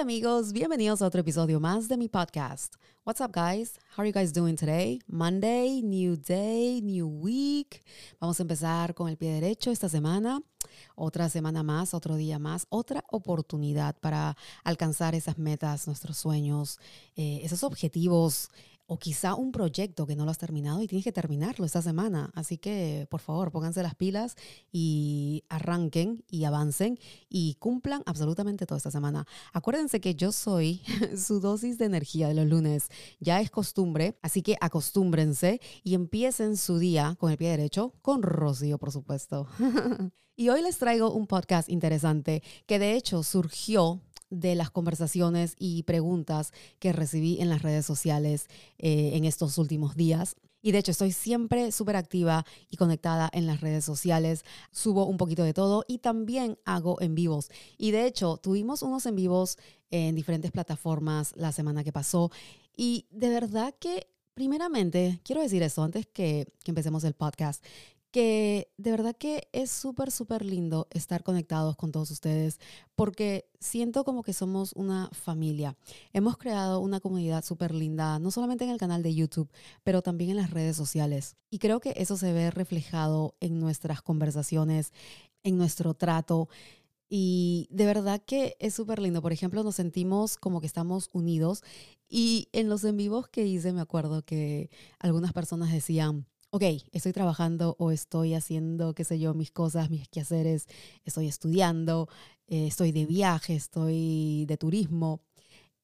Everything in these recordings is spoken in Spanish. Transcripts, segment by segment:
Hola amigos, bienvenidos a otro episodio más de mi podcast. What's up guys? How are you guys doing today? Monday, new day, new week. Vamos a empezar con el pie derecho esta semana. Otra semana más, otro día más, otra oportunidad para alcanzar esas metas, nuestros sueños, eh, esos objetivos o quizá un proyecto que no lo has terminado y tienes que terminarlo esta semana. Así que, por favor, pónganse las pilas y arranquen y avancen y cumplan absolutamente toda esta semana. Acuérdense que yo soy su dosis de energía de los lunes. Ya es costumbre, así que acostúmbrense y empiecen su día con el pie derecho, con Rocío, por supuesto. y hoy les traigo un podcast interesante que de hecho surgió de las conversaciones y preguntas que recibí en las redes sociales eh, en estos últimos días. Y de hecho estoy siempre súper activa y conectada en las redes sociales. Subo un poquito de todo y también hago en vivos. Y de hecho tuvimos unos en vivos en diferentes plataformas la semana que pasó. Y de verdad que primeramente quiero decir esto antes que, que empecemos el podcast que de verdad que es súper, súper lindo estar conectados con todos ustedes porque siento como que somos una familia. Hemos creado una comunidad súper linda, no solamente en el canal de YouTube, pero también en las redes sociales. Y creo que eso se ve reflejado en nuestras conversaciones, en nuestro trato. Y de verdad que es súper lindo. Por ejemplo, nos sentimos como que estamos unidos. Y en los en vivos que hice, me acuerdo que algunas personas decían, ok, estoy trabajando o estoy haciendo, qué sé yo, mis cosas, mis quehaceres, estoy estudiando, eh, estoy de viaje, estoy de turismo.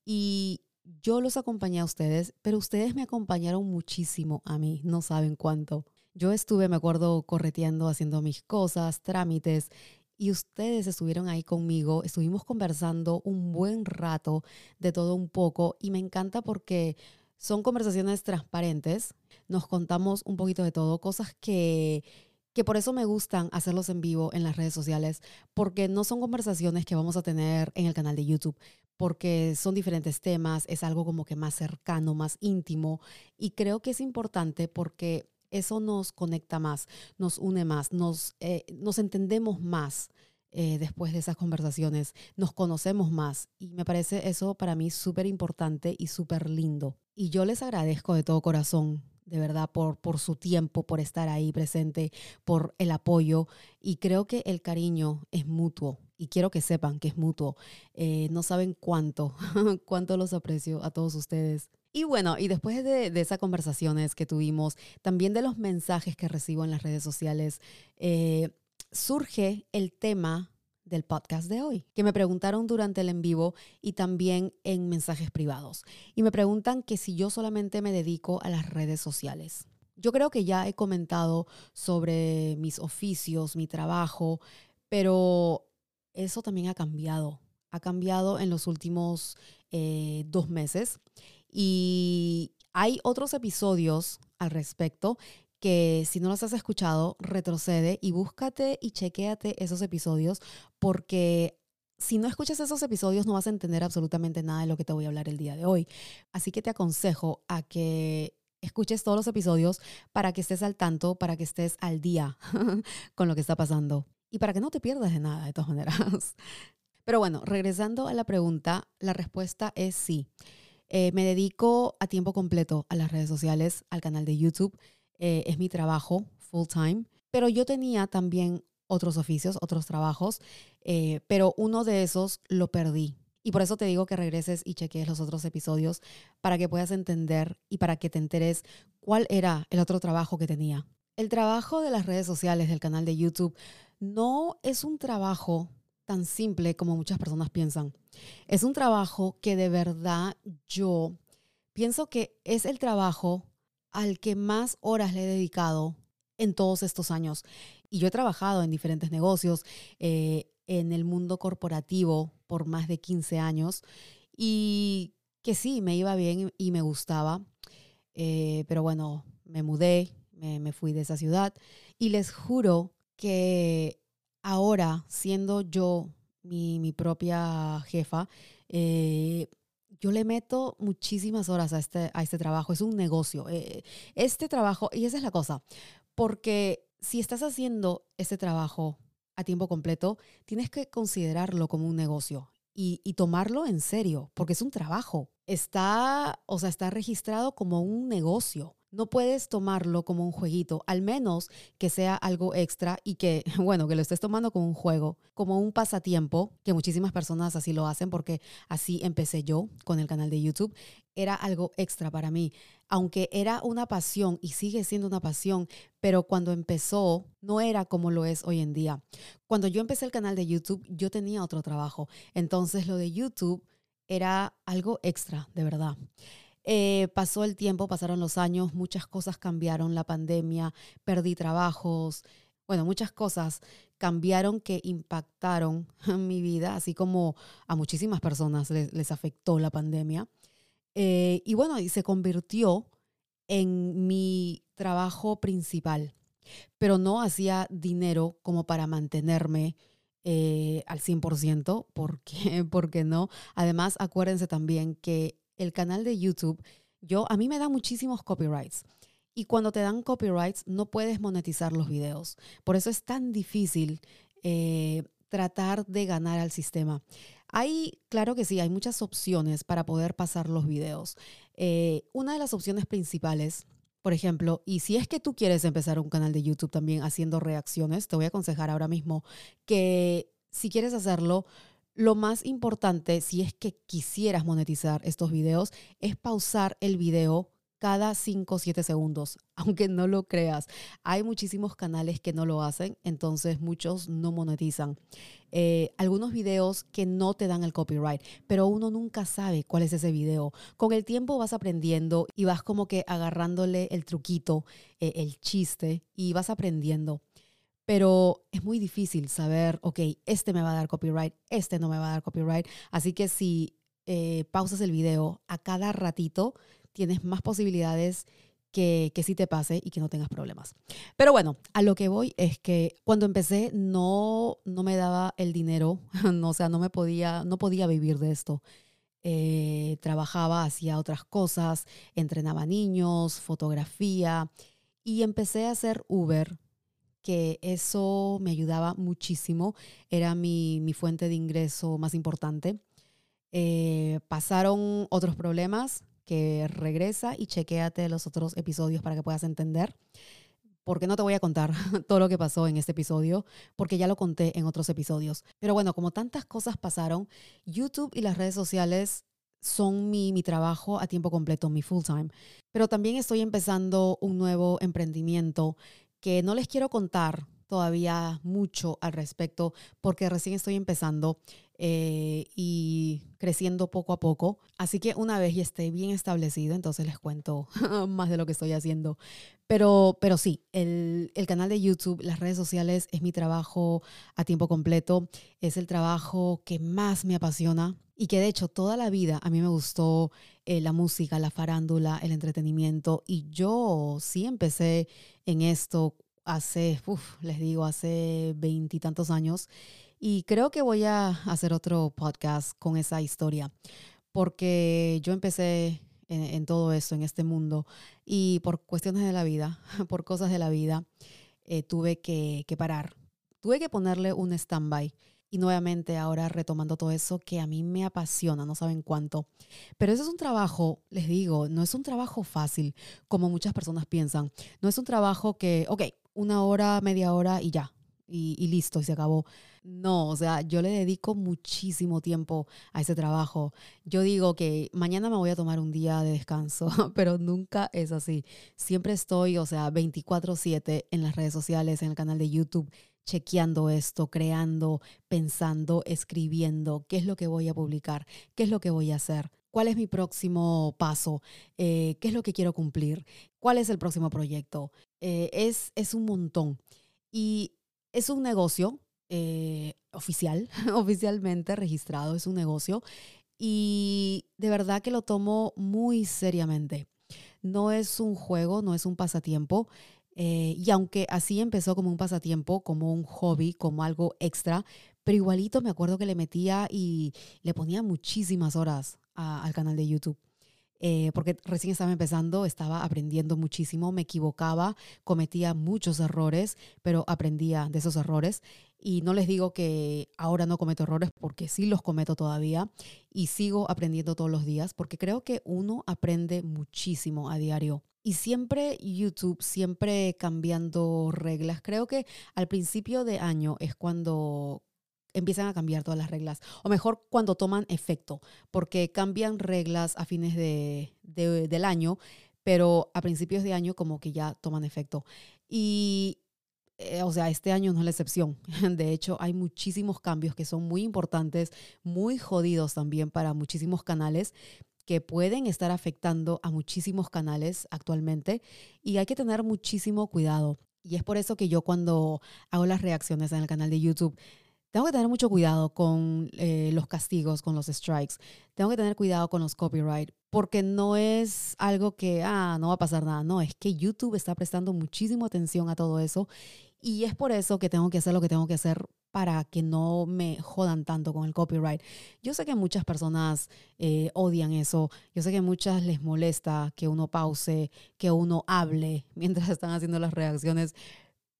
Y yo los acompañé a ustedes, pero ustedes me acompañaron muchísimo a mí, no saben cuánto. Yo estuve, me acuerdo, correteando, haciendo mis cosas, trámites, y ustedes estuvieron ahí conmigo, estuvimos conversando un buen rato de todo un poco, y me encanta porque son conversaciones transparentes, nos contamos un poquito de todo, cosas que, que por eso me gustan hacerlos en vivo en las redes sociales, porque no son conversaciones que vamos a tener en el canal de YouTube, porque son diferentes temas, es algo como que más cercano, más íntimo, y creo que es importante porque eso nos conecta más, nos une más, nos, eh, nos entendemos más. Eh, después de esas conversaciones, nos conocemos más y me parece eso para mí súper importante y súper lindo. Y yo les agradezco de todo corazón de verdad, por, por su tiempo, por estar ahí presente, por el apoyo. Y creo que el cariño es mutuo. Y quiero que sepan que es mutuo. Eh, no saben cuánto, cuánto los aprecio a todos ustedes. Y bueno, y después de, de, esas conversaciones que tuvimos, también de los mensajes que recibo en las redes sociales, eh, surge el tema del podcast de hoy, que me preguntaron durante el en vivo y también en mensajes privados. Y me preguntan que si yo solamente me dedico a las redes sociales. Yo creo que ya he comentado sobre mis oficios, mi trabajo, pero eso también ha cambiado. Ha cambiado en los últimos eh, dos meses y hay otros episodios al respecto que si no los has escuchado, retrocede y búscate y chequéate esos episodios porque si no escuchas esos episodios no vas a entender absolutamente nada de lo que te voy a hablar el día de hoy. Así que te aconsejo a que escuches todos los episodios para que estés al tanto, para que estés al día con lo que está pasando y para que no te pierdas de nada de todas maneras. Pero bueno, regresando a la pregunta, la respuesta es sí. Eh, me dedico a tiempo completo a las redes sociales, al canal de YouTube. Eh, es mi trabajo full time, pero yo tenía también otros oficios, otros trabajos, eh, pero uno de esos lo perdí. Y por eso te digo que regreses y cheques los otros episodios para que puedas entender y para que te enteres cuál era el otro trabajo que tenía. El trabajo de las redes sociales, del canal de YouTube, no es un trabajo tan simple como muchas personas piensan. Es un trabajo que de verdad yo pienso que es el trabajo al que más horas le he dedicado en todos estos años. Y yo he trabajado en diferentes negocios, eh, en el mundo corporativo por más de 15 años y que sí, me iba bien y me gustaba. Eh, pero bueno, me mudé, me, fui de esa ciudad y les juro que ahora, siendo yo mi, propia jefa, eh, yo le meto muchísimas horas a este, a este trabajo. Es un negocio. Eh, este trabajo, y esa es la cosa, porque si estás haciendo este trabajo a tiempo completo, tienes que considerarlo como un negocio. y, y, tomarlo en serio, porque es un trabajo. Está, o sea, está registrado como un negocio. No puedes tomarlo como un jueguito, al menos que sea algo extra y que, bueno, que lo estés tomando como un juego, como un pasatiempo, que muchísimas personas así lo hacen porque así empecé yo con el canal de YouTube. Era algo extra para mí, aunque era una pasión y sigue siendo una pasión, pero cuando empezó no era como lo es hoy en día. Cuando yo empecé el canal de YouTube, yo tenía otro trabajo, entonces lo de YouTube era algo extra, de verdad. Eh, pasó el tiempo, pasaron los años, muchas cosas cambiaron, la pandemia, perdí trabajos, bueno, muchas cosas cambiaron que impactaron mi vida, así como a muchísimas personas les, afectó la pandemia. Eh, y bueno, y se convirtió en mi trabajo principal, pero no hacía dinero como para mantenerme eh, al 100%, porque, porque no. Además, acuérdense también que el canal de YouTube, yo, a mí me da muchísimos copyrights. Y cuando te dan copyrights, no puedes monetizar los videos. Por eso es tan difícil eh, tratar de ganar al sistema. Hay, claro que sí, hay muchas opciones para poder pasar los videos. Eh, una de las opciones principales, por ejemplo, y si es que tú quieres empezar un canal de YouTube también haciendo reacciones, te voy a aconsejar ahora mismo que si quieres hacerlo, lo más importante, si es que quisieras monetizar estos videos, es pausar el video cada 5 o 7 segundos, aunque no lo creas. Hay muchísimos canales que no lo hacen, entonces muchos no monetizan. Eh, algunos videos que no te dan el copyright, pero uno nunca sabe cuál es ese video. Con el tiempo vas aprendiendo y vas como que agarrándole el truquito, eh, el chiste y vas aprendiendo pero es muy difícil saber, ok, este me va a dar copyright, este no me va a dar copyright. Así que si eh, pausas el video a cada ratito, tienes más posibilidades que, que sí te pase y que no tengas problemas. Pero bueno, a lo que voy es que cuando empecé no, no me daba el dinero, no, o sea, no me podía, no podía vivir de esto. Eh, trabajaba, hacía otras cosas, entrenaba niños, fotografía y empecé a hacer Uber que eso me ayudaba muchísimo, era mi, fuente de ingreso más importante. Eh, pasaron otros problemas que regresa y chequéate los otros episodios para que puedas entender. Porque no te voy a contar todo lo que pasó en este episodio, porque ya lo conté en otros episodios. Pero bueno, como tantas cosas pasaron, YouTube y las redes sociales son mi, mi, trabajo a tiempo completo, mi full time. Pero también estoy empezando un nuevo emprendimiento que no les quiero contar todavía mucho al respecto porque recién estoy empezando eh, y creciendo poco a poco. Así que una vez ya esté bien establecido, entonces les cuento más de lo que estoy haciendo. Pero, pero sí, el, el, canal de YouTube, las redes sociales es mi trabajo a tiempo completo. Es el trabajo que más me apasiona y que de hecho toda la vida a mí me gustó eh, la música, la farándula, el entretenimiento. Y yo sí empecé en esto hace, les digo, hace veintitantos años. Y creo que voy a hacer otro podcast con esa historia, porque yo empecé en, todo eso, en este mundo, y por cuestiones de la vida, por cosas de la vida, eh, tuve que, que parar. Tuve que ponerle un stand-by y nuevamente ahora retomando todo eso que a mí me apasiona, no saben cuánto. Pero eso es un trabajo, les digo, no es un trabajo fácil como muchas personas piensan. No es un trabajo que, ok, una hora, media hora y ya, y, listo, y se acabó. No, o sea, yo le dedico muchísimo tiempo a ese trabajo. Yo digo que mañana me voy a tomar un día de descanso, pero nunca es así. Siempre estoy, o sea, 24/7 en las redes sociales, en el canal de YouTube, chequeando esto, creando, pensando, escribiendo, qué es lo que voy a publicar, qué es lo que voy a hacer, cuál es mi próximo paso, eh, qué es lo que quiero cumplir, cuál es el próximo proyecto. Eh, es, es un montón. Y es un negocio eh, oficial, oficialmente registrado, es un negocio. Y de verdad que lo tomo muy seriamente. No es un juego, no es un pasatiempo. Eh, y aunque así empezó como un pasatiempo, como un hobby, como algo extra, pero igualito me acuerdo que le metía y le ponía muchísimas horas al canal de YouTube. eh, porque recién estaba empezando, estaba aprendiendo muchísimo, me equivocaba, cometía muchos errores, pero aprendía de esos errores. Y no les digo que ahora no cometo errores porque sí los cometo todavía y sigo aprendiendo todos los días porque creo que uno aprende muchísimo a diario. Y siempre YouTube, siempre cambiando reglas. Creo que al principio de año es cuando empiezan a cambiar todas las reglas. O mejor, cuando toman efecto, porque cambian reglas a fines de, del año, pero a principios de año como que ya toman efecto. Y, eh, o sea, este año no es la excepción. De hecho, hay muchísimos cambios que son muy importantes, muy jodidos también para muchísimos canales que pueden estar afectando a muchísimos canales actualmente y hay que tener muchísimo cuidado. Y es por eso que yo cuando hago las reacciones en el canal de YouTube, tengo que tener mucho cuidado con eh, los castigos, con los strikes. Tengo que tener cuidado con los copyright, porque no es algo que, ah, no va a pasar nada. No, es que YouTube está prestando muchísima atención a todo eso. Y es por eso que tengo que hacer lo que tengo que hacer para que no me jodan tanto con el copyright. Yo sé que muchas personas eh, odian eso. Yo sé que muchas les molesta que uno pause, que uno hable mientras están haciendo las reacciones.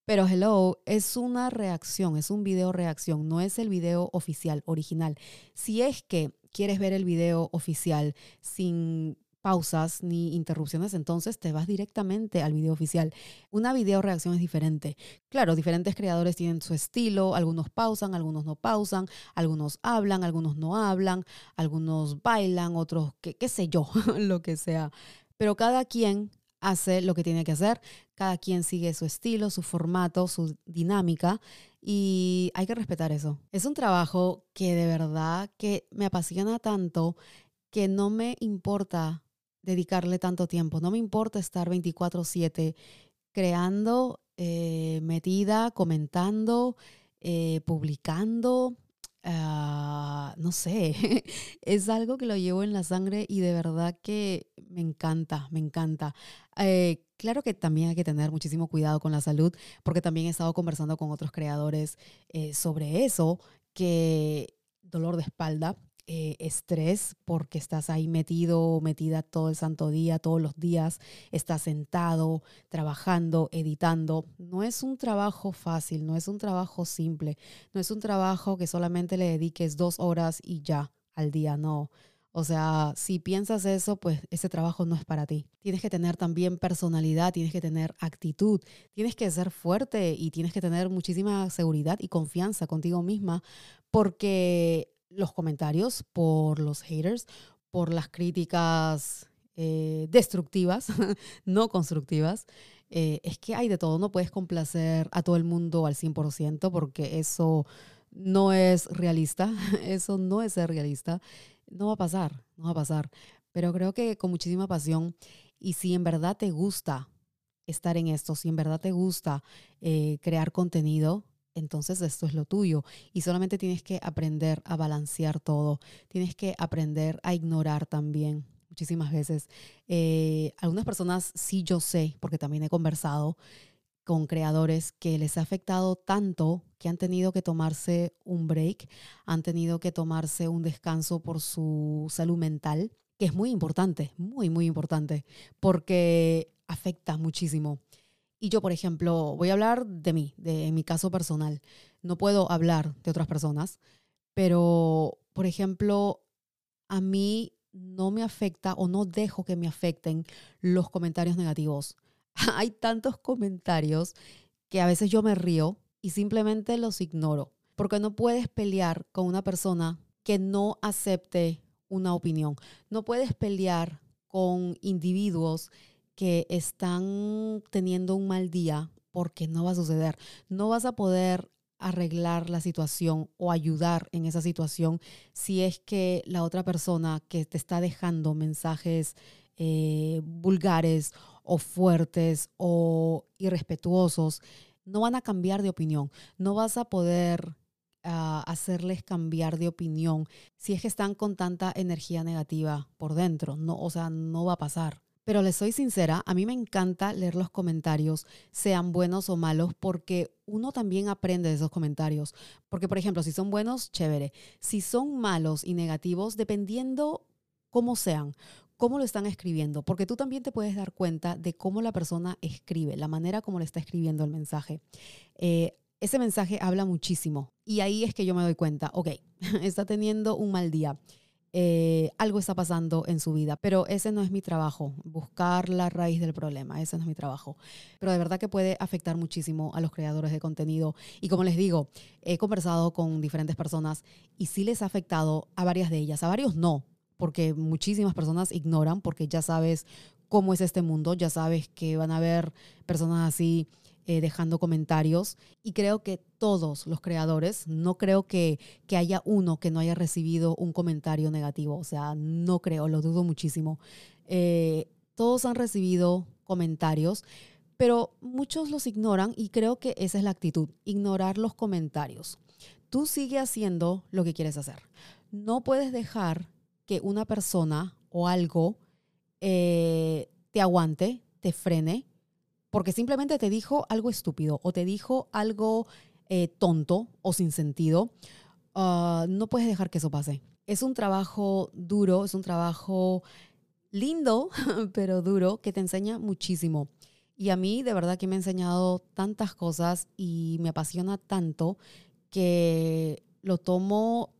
Pero hello, es una reacción, es un video reacción, no es el video oficial, original. Si es que quieres ver el video oficial sin pausas ni interrupciones, entonces te vas directamente al video oficial. Una video reacción es diferente. Claro, diferentes creadores tienen su estilo, algunos pausan, algunos no pausan, algunos hablan, algunos no hablan, algunos bailan, otros qué, sé yo, lo que sea. Pero cada quien hace lo que tiene que hacer, cada quien sigue su estilo, su formato, su dinámica y hay que respetar eso. Es un trabajo que de verdad que me apasiona tanto que no me importa dedicarle tanto tiempo, no me importa estar 24/7 creando, eh, metida, comentando, eh, publicando, Ah, no sé, es algo que lo llevo en la sangre y de verdad que me encanta, me encanta. Eh, claro que también hay que tener muchísimo cuidado con la salud, porque también he estado conversando con otros creadores eh, sobre eso, que dolor de espalda, eh, estrés porque estás ahí metido, metida todo el santo día, todos los días, estás sentado, trabajando, editando. No es un trabajo fácil, no es un trabajo simple, no es un trabajo que solamente le dediques dos horas y ya al día, no. O sea, si piensas eso, pues ese trabajo no es para ti. Tienes que tener también personalidad, tienes que tener actitud, tienes que ser fuerte y tienes que tener muchísima seguridad y confianza contigo misma, porque los comentarios, por los haters, por las críticas eh, destructivas, no constructivas. Eh, es que hay de todo, no puedes complacer a todo el mundo al 100% porque eso no es realista, eso no es ser realista, no va a pasar, no va a pasar. Pero creo que con muchísima pasión y si en verdad te gusta estar en esto, si en verdad te gusta eh, crear contenido, entonces esto es lo tuyo. Y solamente tienes que aprender a balancear todo. Tienes que aprender a ignorar también muchísimas veces. Eh, algunas personas sí yo sé, porque también he conversado con creadores que les ha afectado tanto que han tenido que tomarse un break, han tenido que tomarse un descanso por su salud mental, que es muy importante, muy, muy importante, porque afecta muchísimo. Y yo, por ejemplo, voy a hablar de mí, de mi caso personal. No puedo hablar de otras personas, pero, por ejemplo, a mí no me afecta o no dejo que me afecten los comentarios negativos. Hay tantos comentarios que a veces yo me río y simplemente los ignoro, porque no puedes pelear con una persona que no acepte una opinión. No puedes pelear con individuos que están teniendo un mal día porque no va a suceder. No vas a poder arreglar la situación o ayudar en esa situación si es que la otra persona que te está dejando mensajes eh, vulgares o fuertes o irrespetuosos no van a cambiar de opinión. No vas a poder ah, hacerles cambiar de opinión si es que están con tanta energía negativa por dentro. No, o sea, no va a pasar. Pero les soy sincera, a mí me encanta leer los comentarios, sean buenos o malos, porque uno también aprende de esos comentarios. Porque, por ejemplo, si son buenos, chévere. Si son malos y negativos, dependiendo cómo sean, cómo lo están escribiendo, porque tú también te puedes dar cuenta de cómo la persona escribe, la manera como le está escribiendo el mensaje. Eh, ese mensaje habla muchísimo y ahí es que yo me doy cuenta, ok, está teniendo un mal día. Eh, algo está pasando en su vida, pero ese no es mi trabajo, buscar la raíz del problema, ese no es mi trabajo. Pero de verdad que puede afectar muchísimo a los creadores de contenido. Y como les digo, he conversado con diferentes personas y sí les ha afectado a varias de ellas, a varios no, porque muchísimas personas ignoran, porque ya sabes cómo es este mundo, ya sabes que van a haber personas así eh, dejando comentarios y creo que todos los creadores, no creo que, que haya uno que no haya recibido un comentario negativo, o sea, no creo, lo dudo muchísimo. Eh, todos han recibido comentarios, pero muchos los ignoran y creo que esa es la actitud, ignorar los comentarios. Tú sigue haciendo lo que quieres hacer. No puedes dejar que una persona o algo eh, te aguante, te frene, porque simplemente te dijo algo estúpido o te dijo algo eh, tonto o sin sentido, ah, no puedes dejar que eso pase. Es un trabajo duro, es un trabajo lindo, pero duro, que te enseña muchísimo. Y a mí de verdad que me ha enseñado tantas cosas y me apasiona tanto que lo tomo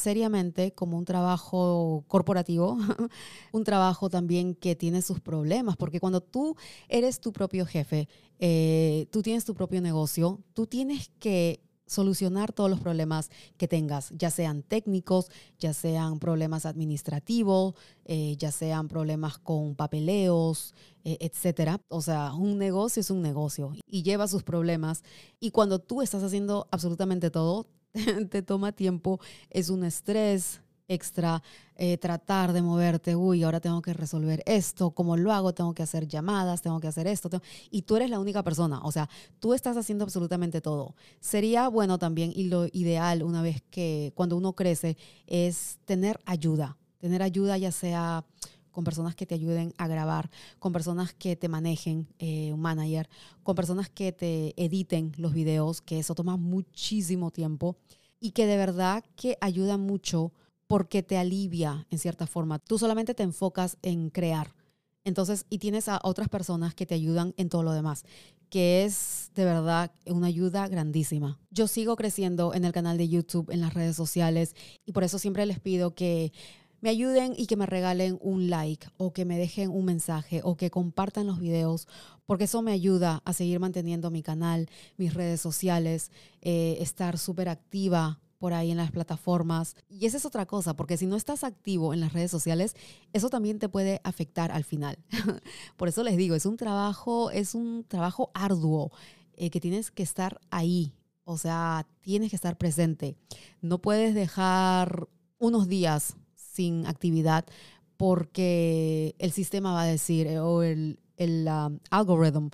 seriamente como un trabajo corporativo, un trabajo también que tiene sus problemas, porque cuando tú eres tu propio jefe, eh, tú tienes tu propio negocio, tú tienes que solucionar todos los problemas que tengas, ya sean técnicos, ya sean problemas administrativos, eh, ya sean problemas con papeleos, eh, etcétera. O sea, un negocio es un negocio y lleva sus problemas. Y cuando tú estás haciendo absolutamente todo, te toma tiempo, es un estrés extra eh, tratar de moverte, uy, ahora tengo que resolver esto, ¿cómo lo hago? Tengo que hacer llamadas, tengo que hacer esto, y tú eres la única persona, o sea, tú estás haciendo absolutamente todo. Sería bueno también, y lo ideal una vez que cuando uno crece, es tener ayuda, tener ayuda ya sea con personas que te ayuden a grabar, con personas que te manejen, eh, un manager, con personas que te editen los videos, que eso toma muchísimo tiempo y que de verdad que ayuda mucho porque te alivia en cierta forma. Tú solamente te enfocas en crear. Entonces, y tienes a otras personas que te ayudan en todo lo demás, que es de verdad una ayuda grandísima. Yo sigo creciendo en el canal de YouTube, en las redes sociales, y por eso siempre les pido que me ayuden y que me regalen un like o que me dejen un mensaje o que compartan los videos, porque eso me ayuda a seguir manteniendo mi canal, mis redes sociales, eh, estar súper activa por ahí en las plataformas. Y esa es otra cosa, porque si no estás activo en las redes sociales, eso también te puede afectar al final. por eso les digo, es un trabajo, es un trabajo arduo eh, que tienes que estar ahí. O sea, tienes que estar presente. No puedes dejar unos días sin actividad porque el sistema va a decir, eh, o el, el um, algoritmo,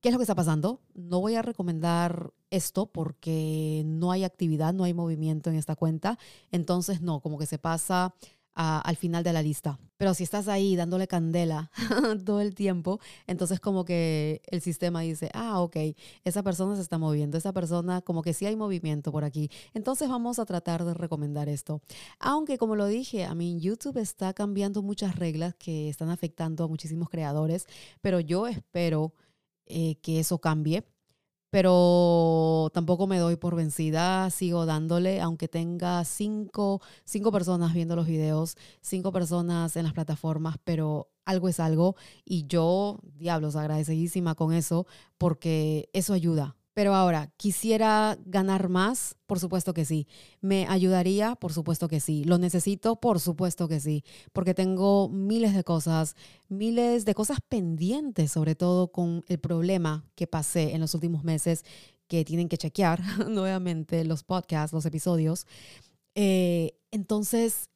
¿qué es lo que está pasando? No voy a recomendar esto porque no hay actividad, no hay movimiento en esta cuenta. Entonces, no, como que se pasa al final de la lista. Pero si estás ahí dándole candela todo el tiempo, entonces como que el sistema dice, ah, ok, esa persona se está moviendo, esa persona como que sí hay movimiento por aquí. Entonces vamos a tratar de recomendar esto. Aunque como lo dije, a mí YouTube está cambiando muchas reglas que están afectando a muchísimos creadores, pero yo espero eh, que eso cambie pero tampoco me doy por vencida, sigo dándole, aunque tenga cinco, cinco personas viendo los videos, cinco personas en las plataformas, pero algo es algo y yo, diablos, agradecidísima con eso porque eso ayuda, pero ahora, ¿quisiera ganar más? Por supuesto que sí. ¿Me ayudaría? Por supuesto que sí. ¿Lo necesito? Por supuesto que sí. Porque tengo miles de cosas, miles de cosas pendientes, sobre todo con el problema que pasé en los últimos meses, que tienen que chequear nuevamente los podcasts, los episodios. Eh, entonces,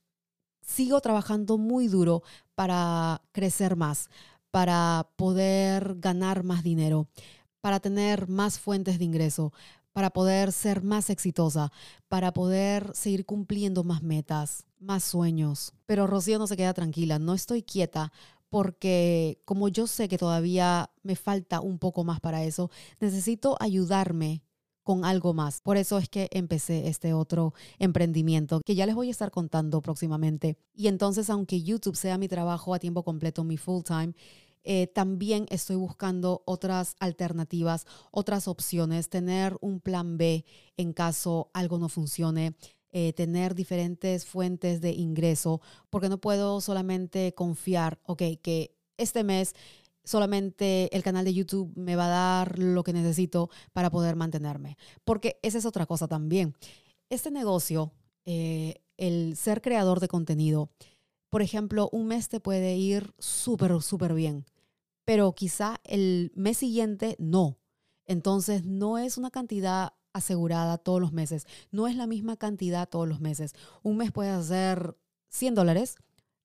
sigo trabajando muy duro para crecer más, para poder ganar más dinero para tener más fuentes de ingreso, para poder ser más exitosa, para poder seguir cumpliendo más metas, más sueños. Pero Rocío no se queda tranquila, no estoy quieta porque como yo sé que todavía me falta un poco más para eso, necesito ayudarme con algo más. Por eso es que empecé este otro emprendimiento que ya les voy a estar contando próximamente. Y entonces, aunque YouTube sea mi trabajo a tiempo completo, mi full time, eh, también estoy buscando otras alternativas, otras opciones, tener un plan B en caso algo no funcione. Eh, tener diferentes fuentes de ingreso, porque no puedo solamente confiar, ok, que este mes solamente el canal de YouTube me va a dar lo que necesito para poder mantenerme, porque esa es otra cosa también. Este negocio, eh, el ser creador de contenido, por ejemplo, un mes te puede ir súper, súper bien, pero quizá el mes siguiente no. Entonces, no es una cantidad asegurada todos los meses. No es la misma cantidad todos los meses. Un mes puede hacer 100 dólares,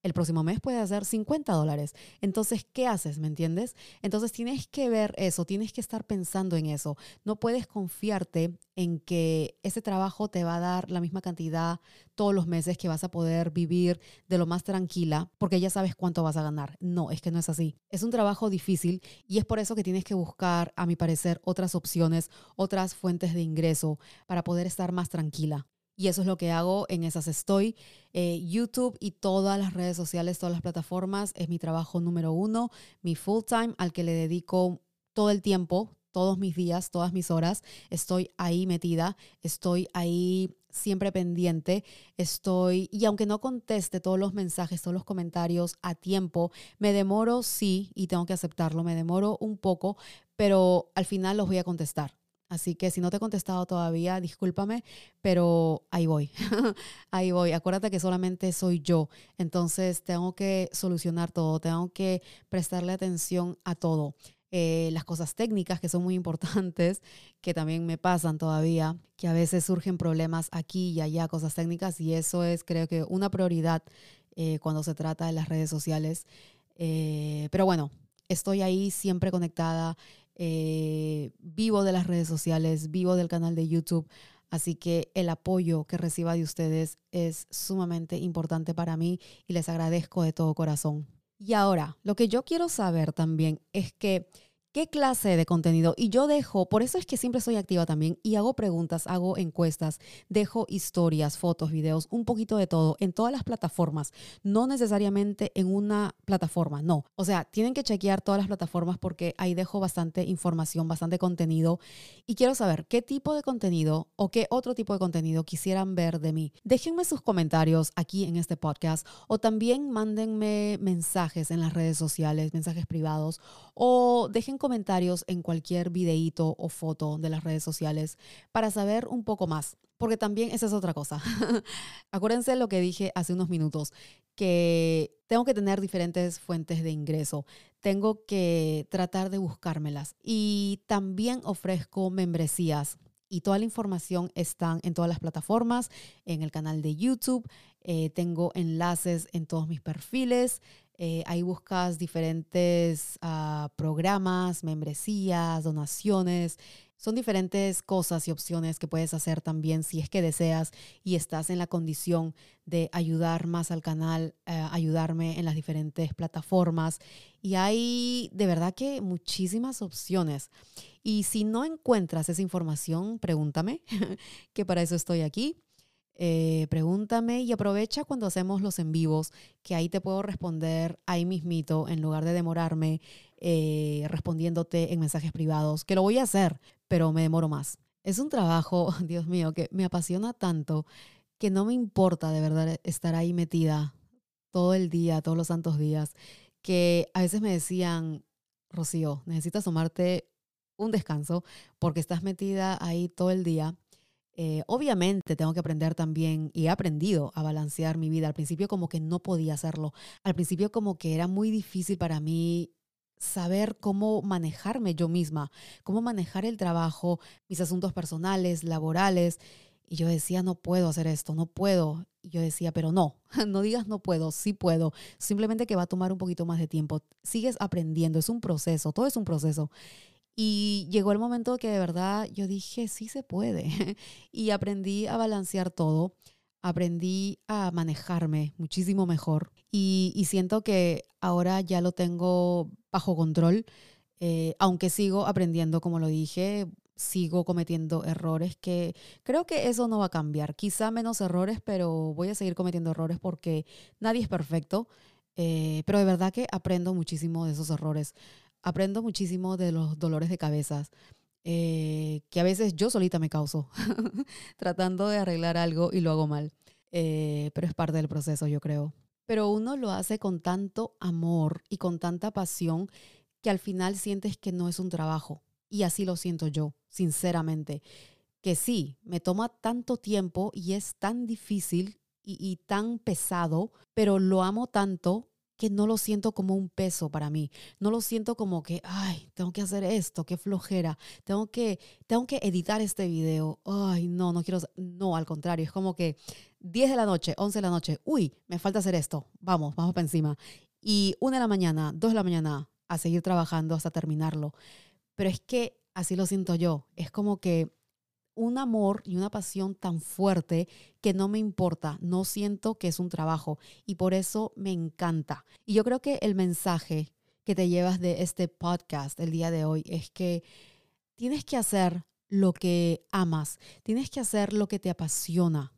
el próximo mes puede hacer 50 dólares. Entonces, ¿qué haces? ¿Me entiendes? Entonces, tienes que ver eso, tienes que estar pensando en eso. No puedes confiarte en que ese trabajo te va a dar la misma cantidad todos los meses que vas a poder vivir de lo más tranquila porque ya sabes cuánto vas a ganar. No, es que no es así. Es un trabajo difícil y es por eso que tienes que buscar, a mi parecer, otras opciones, otras fuentes de ingreso para poder estar más tranquila. Y eso es lo que hago, en esas estoy. Eh, YouTube y todas las redes sociales, todas las plataformas, es mi trabajo número uno, mi full time, al que le dedico todo el tiempo, todos mis días, todas mis horas. Estoy ahí metida, estoy ahí siempre pendiente, estoy, y aunque no conteste todos los mensajes, todos los comentarios a tiempo, me demoro, sí, y tengo que aceptarlo, me demoro un poco, pero al final los voy a contestar. Así que si no te he contestado todavía, discúlpame, pero ahí voy. ahí voy. Acuérdate que solamente soy yo. Entonces tengo que solucionar todo, tengo que prestarle atención a todo. Eh, las cosas técnicas que son muy importantes, que también me pasan todavía, que a veces surgen problemas aquí y allá, cosas técnicas, y eso es creo que una prioridad eh, cuando se trata de las redes sociales. Eh, pero bueno, estoy ahí siempre conectada eh, vivo de las redes sociales, vivo del canal de YouTube. Así que el apoyo que reciba de ustedes es sumamente importante para mí y les agradezco de todo corazón. Y ahora, lo que yo quiero saber también es que qué clase de contenido. Y yo dejo, por eso es que siempre soy activa también y hago preguntas, hago encuestas, dejo historias, fotos, videos, un poquito de todo en todas las plataformas, no necesariamente en una plataforma, no. O sea, tienen que chequear todas las plataformas porque ahí dejo bastante información, bastante contenido y quiero saber qué tipo de contenido o qué otro tipo de contenido quisieran ver de mí. Déjenme sus comentarios aquí en este podcast o también mándenme mensajes en las redes sociales, mensajes privados o dejen comentarios en cualquier videíto o foto de las redes sociales para saber un poco más, porque también esa es otra cosa. Acuérdense lo que dije hace unos minutos, que tengo que tener diferentes fuentes de ingreso, tengo que tratar de buscármelas y también ofrezco membresías y toda la información está en todas las plataformas, en el canal de YouTube, eh, tengo enlaces en todos mis perfiles, eh, ahí buscas diferentes ah, programas, membresías, donaciones. Son diferentes cosas y opciones que puedes hacer también si es que deseas y estás en la condición de ayudar más al canal, eh, ayudarme en las diferentes plataformas. Y hay de verdad que muchísimas opciones. Y si no encuentras esa información, pregúntame, que para eso estoy aquí. Eh, pregúntame y aprovecha cuando hacemos los en vivos, que ahí te puedo responder ahí mismito, en lugar de demorarme eh, respondiéndote en mensajes privados, que lo voy a hacer, pero me demoro más. Es un trabajo, Dios mío, que me apasiona tanto que no me importa de verdad estar ahí metida todo el día, todos los santos días, que a veces me decían, Rocío, necesitas tomarte un descanso porque estás metida ahí todo el día eh, obviamente tengo que aprender también y he aprendido a balancear mi vida. Al principio como que no podía hacerlo. Al principio como que era muy difícil para mí saber cómo manejarme yo misma, cómo manejar el trabajo, mis asuntos personales, laborales. Y yo decía, no puedo hacer esto, no puedo. Y yo decía, pero no, no digas no puedo, sí puedo. Simplemente que va a tomar un poquito más de tiempo. Sigues aprendiendo, es un proceso, todo es un proceso. Y llegó el momento que de verdad yo dije, sí se puede. y aprendí a balancear todo, aprendí a manejarme muchísimo mejor y, siento que ahora ya lo tengo bajo control, eh, aunque sigo aprendiendo, como lo dije, sigo cometiendo errores que creo que eso no va a cambiar. Quizá menos errores, pero voy a seguir cometiendo errores porque nadie es perfecto. Eh, pero de verdad que aprendo muchísimo de esos errores. Aprendo muchísimo de los dolores de cabezas. Eh, que a veces yo solita me causo tratando de arreglar algo y lo hago mal. Eh, pero es parte del proceso, yo creo. Pero uno lo hace con tanto amor y con tanta pasión que al final sientes que no es un trabajo. Y así lo siento yo, sinceramente. Que sí, me toma tanto tiempo y es tan difícil y, y tan pesado, pero lo amo tanto que no lo siento como un peso para mí. No lo siento como que, ay, tengo que hacer esto, qué flojera. Tengo que, tengo que editar este video. Ay, no, no quiero. No, al contrario, es como que 10 de la noche, 11 de la noche, uy, me falta hacer esto. Vamos, vamos para encima. Y 1 de la mañana, 2 de la mañana, a seguir trabajando hasta terminarlo. Pero es que así lo siento yo. Es como que un amor y una pasión tan fuerte que no me importa, no siento que es un trabajo y por eso me encanta. Y yo creo que el mensaje que te llevas de este podcast el día de hoy es que tienes que hacer lo que amas, tienes que hacer lo que te apasiona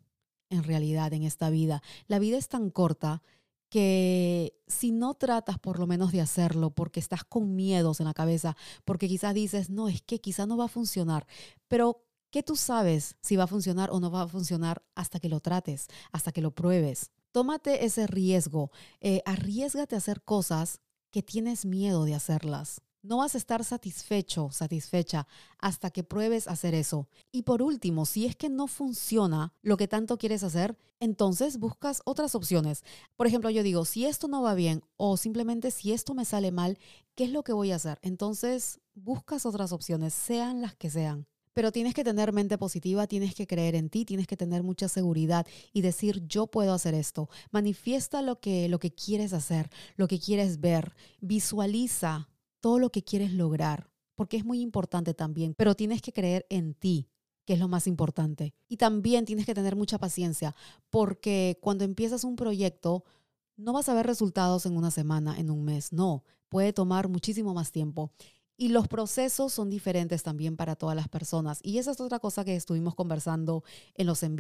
en realidad en esta vida. La vida es tan corta que si no tratas por lo menos de hacerlo porque estás con miedos en la cabeza, porque quizás dices, no, es que quizás no va a funcionar, pero ¿Qué tú sabes si va a funcionar o no va a funcionar hasta que lo trates, hasta que lo pruebes? Tómate ese riesgo, eh, arriesgate a hacer cosas que tienes miedo de hacerlas. No vas a estar satisfecho, satisfecha, hasta que pruebes hacer eso. Y por último, si es que no funciona lo que tanto quieres hacer, entonces buscas otras opciones. Por ejemplo, yo digo, si esto no va bien o simplemente si esto me sale mal, ¿qué es lo que voy a hacer? Entonces buscas otras opciones, sean las que sean. Pero tienes que tener mente positiva, tienes que creer en ti, tienes que tener mucha seguridad y decir yo puedo hacer esto. Manifiesta lo que, lo que quieres hacer, lo que quieres ver. Visualiza todo lo que quieres lograr, porque es muy importante también, pero tienes que creer en ti que es lo más importante. Y también tienes que tener mucha paciencia, porque cuando empiezas un proyecto, no vas a ver resultados en una semana, en un mes, no, puede tomar muchísimo más tiempo. Y los procesos son diferentes también para todas las personas. Y esa es otra cosa que estuvimos conversando en los en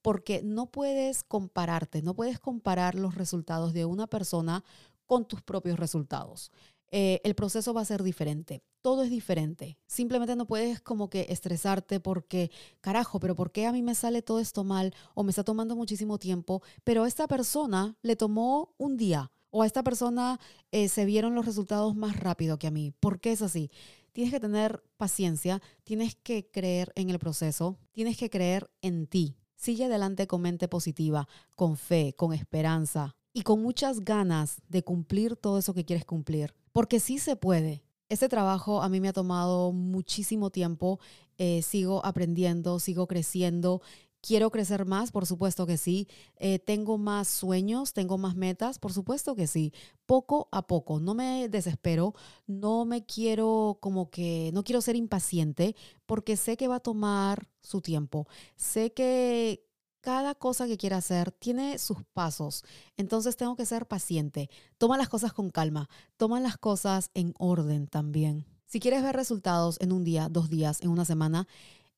porque no puedes compararte, no puedes comparar los resultados de una persona con tus propios resultados. Eh, el proceso va a ser diferente, todo es diferente. Simplemente no puedes como que estresarte porque, carajo, pero ¿por qué a mí me sale todo esto mal o me está tomando muchísimo tiempo? Pero a esta persona le tomó un día o a esta persona eh, se vieron los resultados más rápido que a mí. ¿Por qué es así? Tienes que tener paciencia, tienes que creer en el proceso, tienes que creer en ti. Sigue adelante con mente positiva, con fe, con esperanza y con muchas ganas de cumplir todo eso que quieres cumplir. Porque sí se puede. Este trabajo a mí me ha tomado muchísimo tiempo, eh, sigo aprendiendo, sigo creciendo ¿Quiero crecer más? Por supuesto que sí. Eh, ¿Tengo más sueños? ¿Tengo más metas? Por supuesto que sí. Poco a poco. No me desespero. No me quiero como que, no quiero ser impaciente porque sé que va a tomar su tiempo. Sé que cada cosa que quiera hacer tiene sus pasos. Entonces tengo que ser paciente. Toma las cosas con calma. Toma las cosas en orden también. Si quieres ver resultados en un día, dos días, en una semana,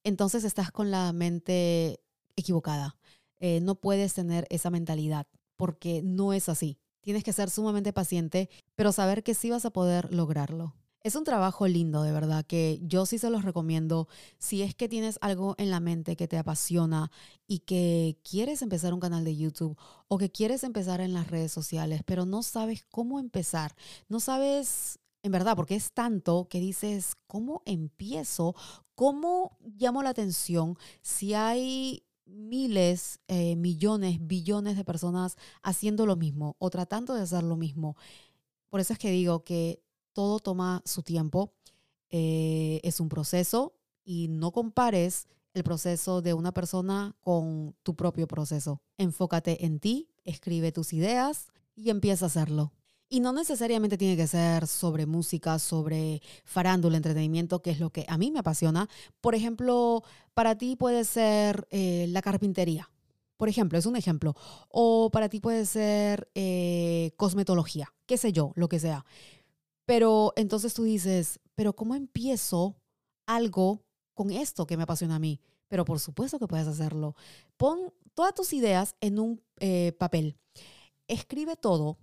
entonces estás con la mente equivocada. Eh, no puedes tener esa mentalidad porque no es así. Tienes que ser sumamente paciente, pero saber que sí vas a poder lograrlo. Es un trabajo lindo, de verdad, que yo sí se los recomiendo. Si es que tienes algo en la mente que te apasiona y que quieres empezar un canal de YouTube o que quieres empezar en las redes sociales, pero no sabes cómo empezar, no sabes en verdad, porque es tanto que dices, ¿cómo empiezo? ¿Cómo llamo la atención si hay miles, eh, millones, billones de personas haciendo lo mismo o tratando de hacer lo mismo. Por eso es que digo que todo toma su tiempo, eh, es un proceso y no compares el proceso de una persona con tu propio proceso. Enfócate en ti, escribe tus ideas y empieza a hacerlo. Y no necesariamente tiene que ser sobre música, sobre farándula, entretenimiento, que es lo que a mí me apasiona. Por ejemplo, para ti puede ser eh, la carpintería. Por ejemplo, es un ejemplo. O para ti puede ser eh, cosmetología, qué sé yo, lo que sea. Pero entonces tú dices, pero ¿cómo empiezo algo con esto que me apasiona a mí. Pero por supuesto que puedes hacerlo. Pon todas tus ideas en un eh, papel. Escribe todo.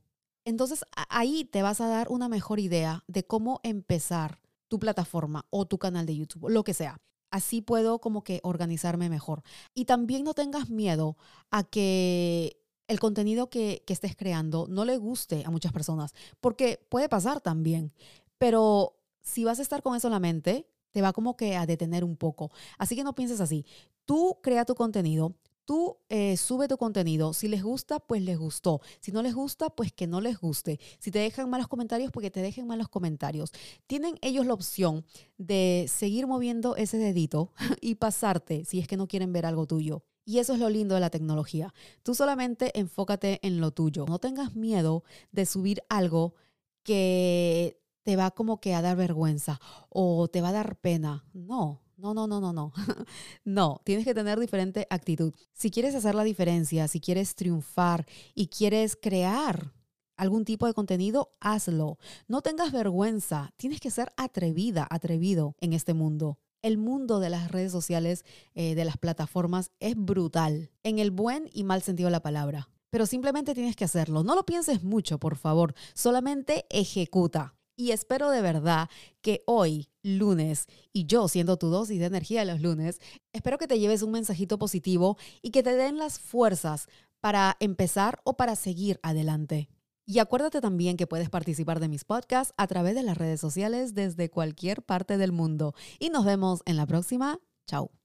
Entonces ahí te vas a dar una mejor idea de cómo empezar tu plataforma o tu canal de YouTube, lo que sea. Así puedo como que organizarme mejor. Y también no tengas miedo a que el contenido que, que estés creando no le guste a muchas personas, porque puede pasar también. Pero si vas a estar con eso en la mente, te va como que a detener un poco. Así que no pienses así. Tú crea tu contenido, tú eh, sube tu contenido. Si les gusta, pues les gustó. Si no les gusta, pues que no les guste. Si te dejan malos comentarios, pues que te dejen malos comentarios. Tienen ellos la opción de seguir moviendo ese dedito y pasarte si es que no quieren ver algo tuyo. Y eso es lo lindo de la tecnología. Tú solamente enfócate en lo tuyo. No tengas miedo de subir algo que te va como que a dar vergüenza o te va a dar pena. No, no, no, no, no, no. no, tienes que tener diferente actitud. Si quieres hacer la diferencia, si quieres triunfar y quieres crear algún tipo de contenido, hazlo. No tengas vergüenza. Tienes que ser atrevida, atrevido en este mundo. El mundo de las redes sociales, eh, de las plataformas, es brutal, en el buen y mal sentido de la palabra. Pero simplemente tienes que hacerlo. No lo pienses mucho, por favor. Solamente ejecuta. Y espero de verdad que hoy, lunes, y yo siendo tu dosis de energía los lunes, espero que te lleves un mensajito positivo y que te den las fuerzas para empezar o para seguir adelante. Y acuérdate también que puedes participar de mis podcasts a través de las redes sociales desde cualquier parte del mundo. Y nos vemos en la próxima. Chao.